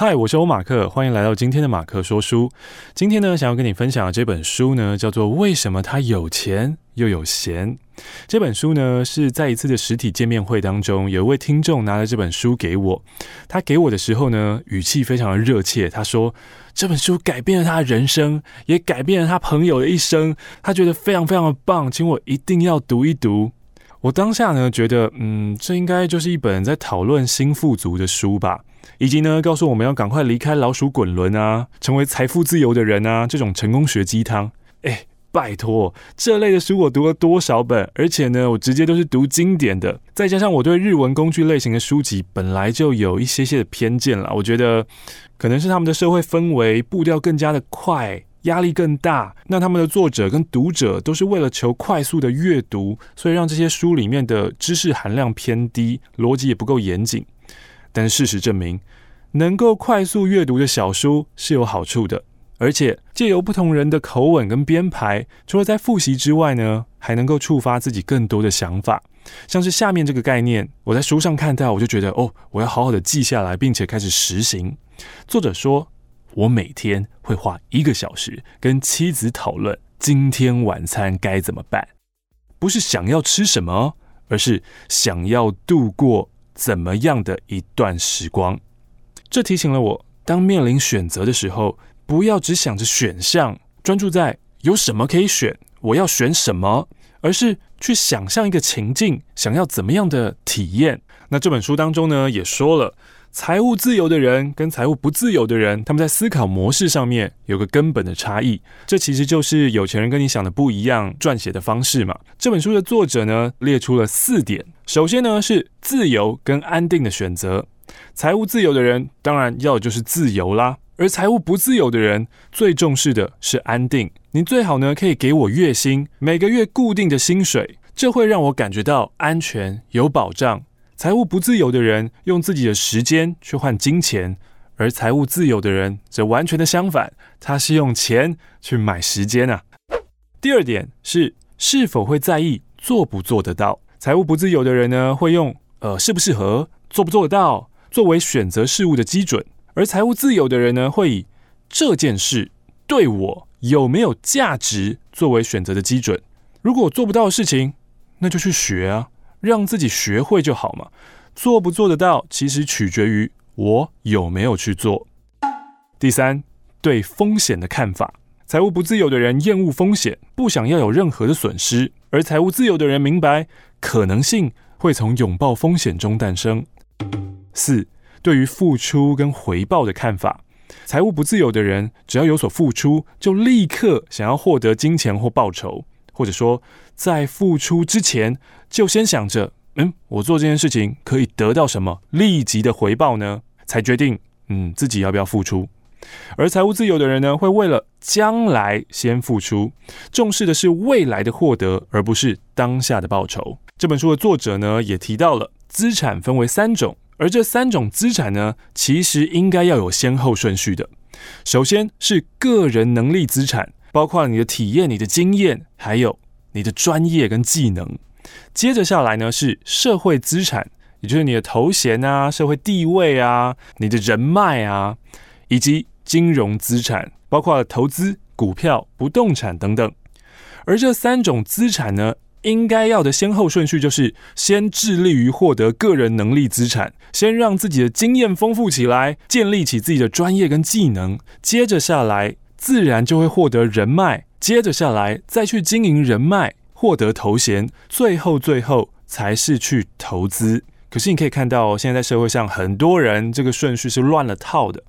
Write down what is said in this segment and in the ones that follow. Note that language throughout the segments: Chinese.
嗨，我是欧马克，欢迎来到今天的马克说书。今天呢，想要跟你分享的这本书呢，叫做《为什么他有钱又有闲》。这本书呢，是在一次的实体见面会当中，有一位听众拿了这本书给我。他给我的时候呢，语气非常的热切。他说，这本书改变了他的人生，也改变了他朋友的一生。他觉得非常非常的棒，请我一定要读一读。我当下呢，觉得，嗯，这应该就是一本在讨论新富足的书吧。以及呢，告诉我们要赶快离开老鼠滚轮啊，成为财富自由的人啊，这种成功学鸡汤。哎，拜托，这类的书我读了多少本？而且呢，我直接都是读经典的。再加上我对日文工具类型的书籍本来就有一些些的偏见了，我觉得可能是他们的社会氛围步调更加的快，压力更大。那他们的作者跟读者都是为了求快速的阅读，所以让这些书里面的知识含量偏低，逻辑也不够严谨。但事实证明，能够快速阅读的小书是有好处的，而且借由不同人的口吻跟编排，除了在复习之外呢，还能够触发自己更多的想法。像是下面这个概念，我在书上看到，我就觉得哦，我要好好的记下来，并且开始实行。作者说，我每天会花一个小时跟妻子讨论今天晚餐该怎么办，不是想要吃什么，而是想要度过。怎么样的一段时光？这提醒了我，当面临选择的时候，不要只想着选项，专注在有什么可以选，我要选什么，而是去想象一个情境，想要怎么样的体验。那这本书当中呢，也说了。财务自由的人跟财务不自由的人，他们在思考模式上面有个根本的差异。这其实就是有钱人跟你想的不一样，撰写的方式嘛。这本书的作者呢，列出了四点。首先呢，是自由跟安定的选择。财务自由的人当然要的就是自由啦，而财务不自由的人最重视的是安定。你最好呢，可以给我月薪，每个月固定的薪水，这会让我感觉到安全有保障。财务不自由的人用自己的时间去换金钱，而财务自由的人则完全的相反，他是用钱去买时间啊。第二点是是否会在意做不做得到。财务不自由的人呢，会用呃适不适合、做不做得到作为选择事物的基准，而财务自由的人呢，会以这件事对我有没有价值作为选择的基准。如果我做不到的事情，那就去学啊。让自己学会就好嘛，做不做得到，其实取决于我有没有去做。第三，对风险的看法，财务不自由的人厌恶风险，不想要有任何的损失，而财务自由的人明白可能性会从拥抱风险中诞生。四，对于付出跟回报的看法，财务不自由的人只要有所付出，就立刻想要获得金钱或报酬。或者说，在付出之前，就先想着，嗯，我做这件事情可以得到什么立即的回报呢？才决定，嗯，自己要不要付出。而财务自由的人呢，会为了将来先付出，重视的是未来的获得，而不是当下的报酬。这本书的作者呢，也提到了资产分为三种，而这三种资产呢，其实应该要有先后顺序的。首先是个人能力资产。包括你的体验、你的经验，还有你的专业跟技能。接着下来呢，是社会资产，也就是你的头衔啊、社会地位啊、你的人脉啊，以及金融资产，包括投资、股票、不动产等等。而这三种资产呢，应该要的先后顺序就是：先致力于获得个人能力资产，先让自己的经验丰富起来，建立起自己的专业跟技能。接着下来。自然就会获得人脉，接着下来再去经营人脉，获得头衔，最后最后才是去投资。可是你可以看到，现在在社会上很多人这个顺序是乱了套的。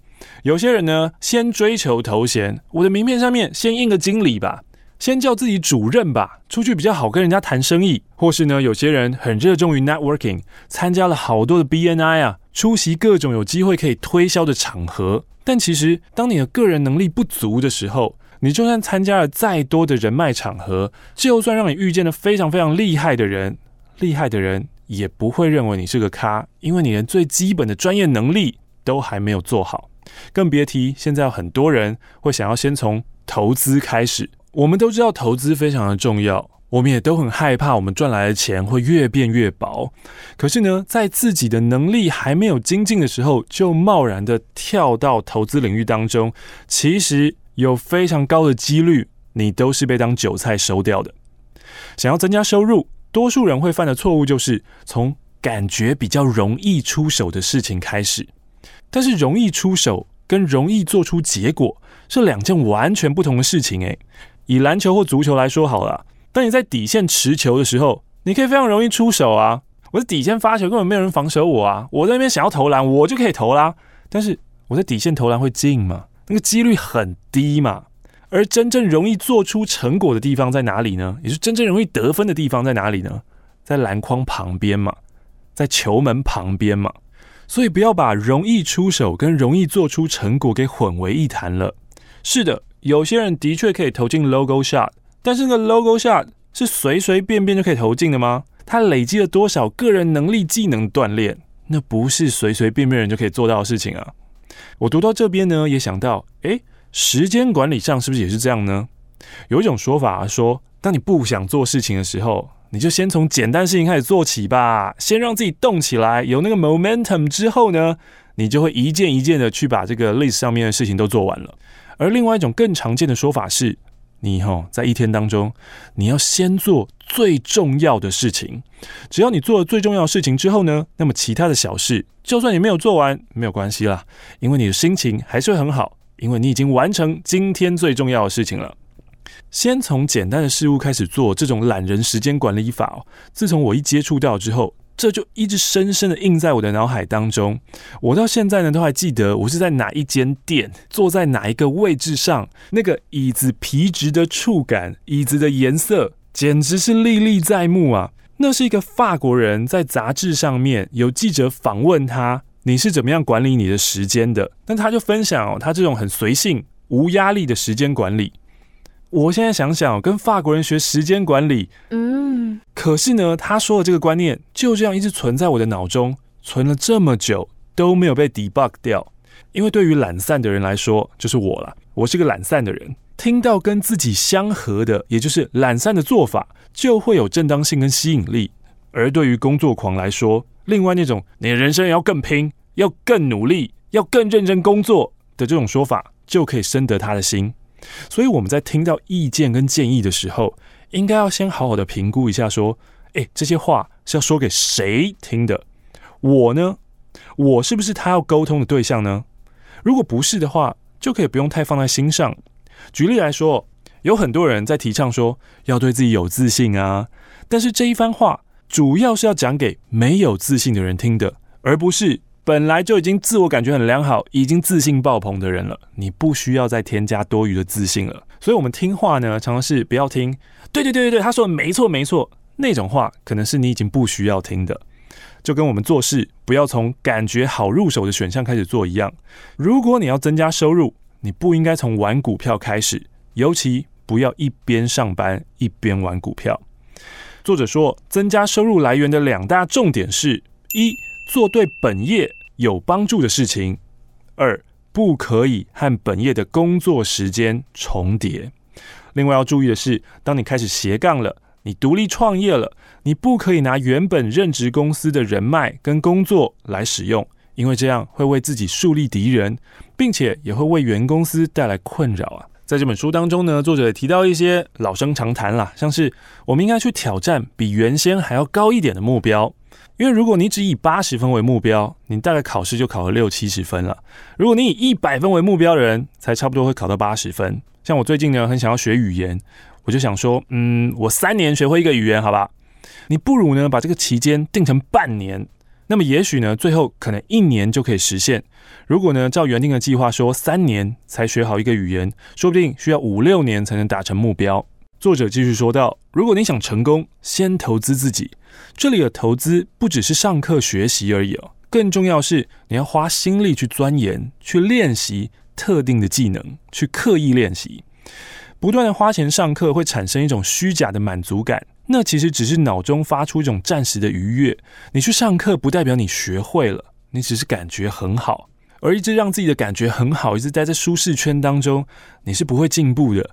有些人呢，先追求头衔，我的名片上面先印个经理吧，先叫自己主任吧，出去比较好跟人家谈生意。或是呢，有些人很热衷于 networking，参加了好多的 BNI 啊，出席各种有机会可以推销的场合。但其实，当你的个人能力不足的时候，你就算参加了再多的人脉场合，就算让你遇见了非常非常厉害的人，厉害的人也不会认为你是个咖，因为你连最基本的专业能力都还没有做好，更别提现在有很多人会想要先从投资开始。我们都知道投资非常的重要，我们也都很害怕，我们赚来的钱会越变越薄。可是呢，在自己的能力还没有精进的时候，就贸然的跳到投资领域当中，其实有非常高的几率，你都是被当韭菜收掉的。想要增加收入，多数人会犯的错误就是从感觉比较容易出手的事情开始。但是容易出手跟容易做出结果是两件完全不同的事情诶。以篮球或足球来说好了。当你在底线持球的时候，你可以非常容易出手啊！我在底线发球，根本没有人防守我啊！我在那边想要投篮，我就可以投啦。但是我在底线投篮会进吗？那个几率很低嘛。而真正容易做出成果的地方在哪里呢？也是真正容易得分的地方在哪里呢？在篮筐旁边嘛，在球门旁边嘛。所以不要把容易出手跟容易做出成果给混为一谈了。是的，有些人的确可以投进 logo shot。但是那个 logo shot 是随随便便就可以投进的吗？他累积了多少个人能力、技能锻炼？那不是随随便便人就可以做到的事情啊！我读到这边呢，也想到，诶，时间管理上是不是也是这样呢？有一种说法说，当你不想做事情的时候，你就先从简单事情开始做起吧，先让自己动起来，有那个 momentum 之后呢，你就会一件一件的去把这个 list 上面的事情都做完了。而另外一种更常见的说法是，你吼，在一天当中，你要先做最重要的事情。只要你做了最重要的事情之后呢，那么其他的小事，就算你没有做完，没有关系啦，因为你的心情还是会很好，因为你已经完成今天最重要的事情了。先从简单的事物开始做，这种懒人时间管理法哦，自从我一接触到之后。这就一直深深的印在我的脑海当中。我到现在呢，都还记得我是在哪一间店，坐在哪一个位置上，那个椅子皮质的触感，椅子的颜色，简直是历历在目啊！那是一个法国人在杂志上面有记者访问他，你是怎么样管理你的时间的？那他就分享，他这种很随性、无压力的时间管理。我现在想想，跟法国人学时间管理，嗯，可是呢，他说的这个观念就这样一直存在我的脑中，存了这么久都没有被 debug 掉。因为对于懒散的人来说，就是我了，我是个懒散的人，听到跟自己相合的，也就是懒散的做法，就会有正当性跟吸引力。而对于工作狂来说，另外那种你的人生要更拼，要更努力，要更认真工作的这种说法，就可以深得他的心。所以我们在听到意见跟建议的时候，应该要先好好的评估一下，说，诶，这些话是要说给谁听的？我呢？我是不是他要沟通的对象呢？如果不是的话，就可以不用太放在心上。举例来说，有很多人在提倡说要对自己有自信啊，但是这一番话主要是要讲给没有自信的人听的，而不是。本来就已经自我感觉很良好，已经自信爆棚的人了，你不需要再添加多余的自信了。所以，我们听话呢，常常是不要听。对对对对对，他说的没错没错，那种话可能是你已经不需要听的。就跟我们做事，不要从感觉好入手的选项开始做一样。如果你要增加收入，你不应该从玩股票开始，尤其不要一边上班一边玩股票。作者说，增加收入来源的两大重点是：一、做对本业有帮助的事情，二，不可以和本业的工作时间重叠。另外要注意的是，当你开始斜杠了，你独立创业了，你不可以拿原本任职公司的人脉跟工作来使用，因为这样会为自己树立敌人，并且也会为原公司带来困扰啊。在这本书当中呢，作者也提到一些老生常谈啦，像是我们应该去挑战比原先还要高一点的目标。因为如果你只以八十分为目标，你大概考试就考了六七十分了。如果你以一百分为目标的人，才差不多会考到八十分。像我最近呢，很想要学语言，我就想说，嗯，我三年学会一个语言，好吧？你不如呢，把这个期间定成半年，那么也许呢，最后可能一年就可以实现。如果呢，照原定的计划说三年才学好一个语言，说不定需要五六年才能达成目标。作者继续说道：“如果你想成功，先投资自己。这里的投资不只是上课学习而已哦，更重要是你要花心力去钻研、去练习特定的技能，去刻意练习。不断的花钱上课会产生一种虚假的满足感，那其实只是脑中发出一种暂时的愉悦。你去上课不代表你学会了，你只是感觉很好。而一直让自己的感觉很好，一直待在舒适圈当中，你是不会进步的。”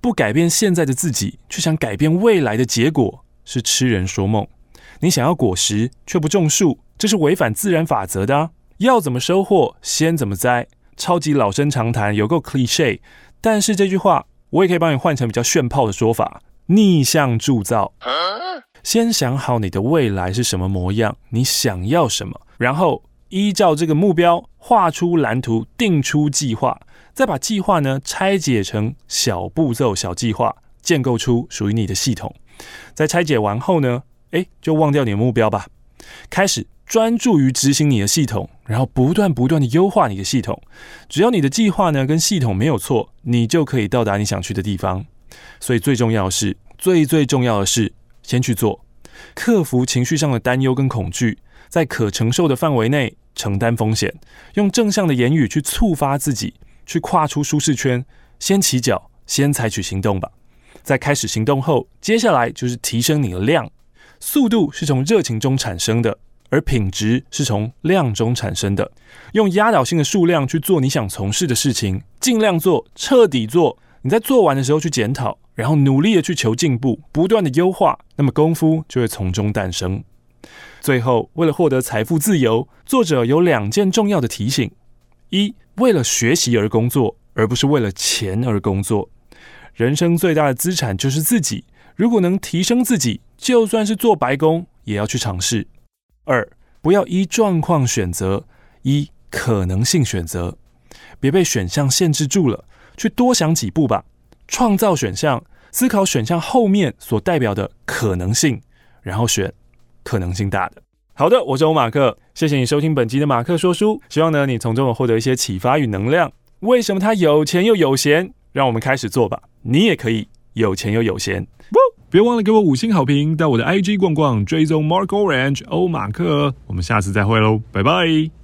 不改变现在的自己，却想改变未来的结果，是痴人说梦。你想要果实，却不种树，这是违反自然法则的啊。要怎么收获，先怎么栽。超级老生常谈，有够 cliche 但是这句话我也可以帮你换成比较炫炮的说法：逆向铸造。先想好你的未来是什么模样，你想要什么，然后依照这个目标画出蓝图，定出计划。再把计划呢拆解成小步骤、小计划，建构出属于你的系统。在拆解完后呢，诶，就忘掉你的目标吧，开始专注于执行你的系统，然后不断不断的优化你的系统。只要你的计划呢跟系统没有错，你就可以到达你想去的地方。所以最重要的是，最最重要的是，先去做，克服情绪上的担忧跟恐惧，在可承受的范围内承担风险，用正向的言语去触发自己。去跨出舒适圈，先起脚，先采取行动吧。在开始行动后，接下来就是提升你的量。速度是从热情中产生的，而品质是从量中产生的。用压倒性的数量去做你想从事的事情，尽量做，彻底做。你在做完的时候去检讨，然后努力的去求进步，不断的优化，那么功夫就会从中诞生。最后，为了获得财富自由，作者有两件重要的提醒：一。为了学习而工作，而不是为了钱而工作。人生最大的资产就是自己。如果能提升自己，就算是做白工，也要去尝试。二，不要依状况选择，依可能性选择。别被选项限制住了，去多想几步吧。创造选项，思考选项后面所代表的可能性，然后选可能性大的。好的，我是欧马克，谢谢你收听本集的马克说书，希望呢你从中获得一些启发与能量。为什么他有钱又有闲？让我们开始做吧，你也可以有钱又有闲。别忘了给我五星好评，到我的 IG 逛逛，追踪 Mark Orange 欧马克，我们下次再会喽，拜拜。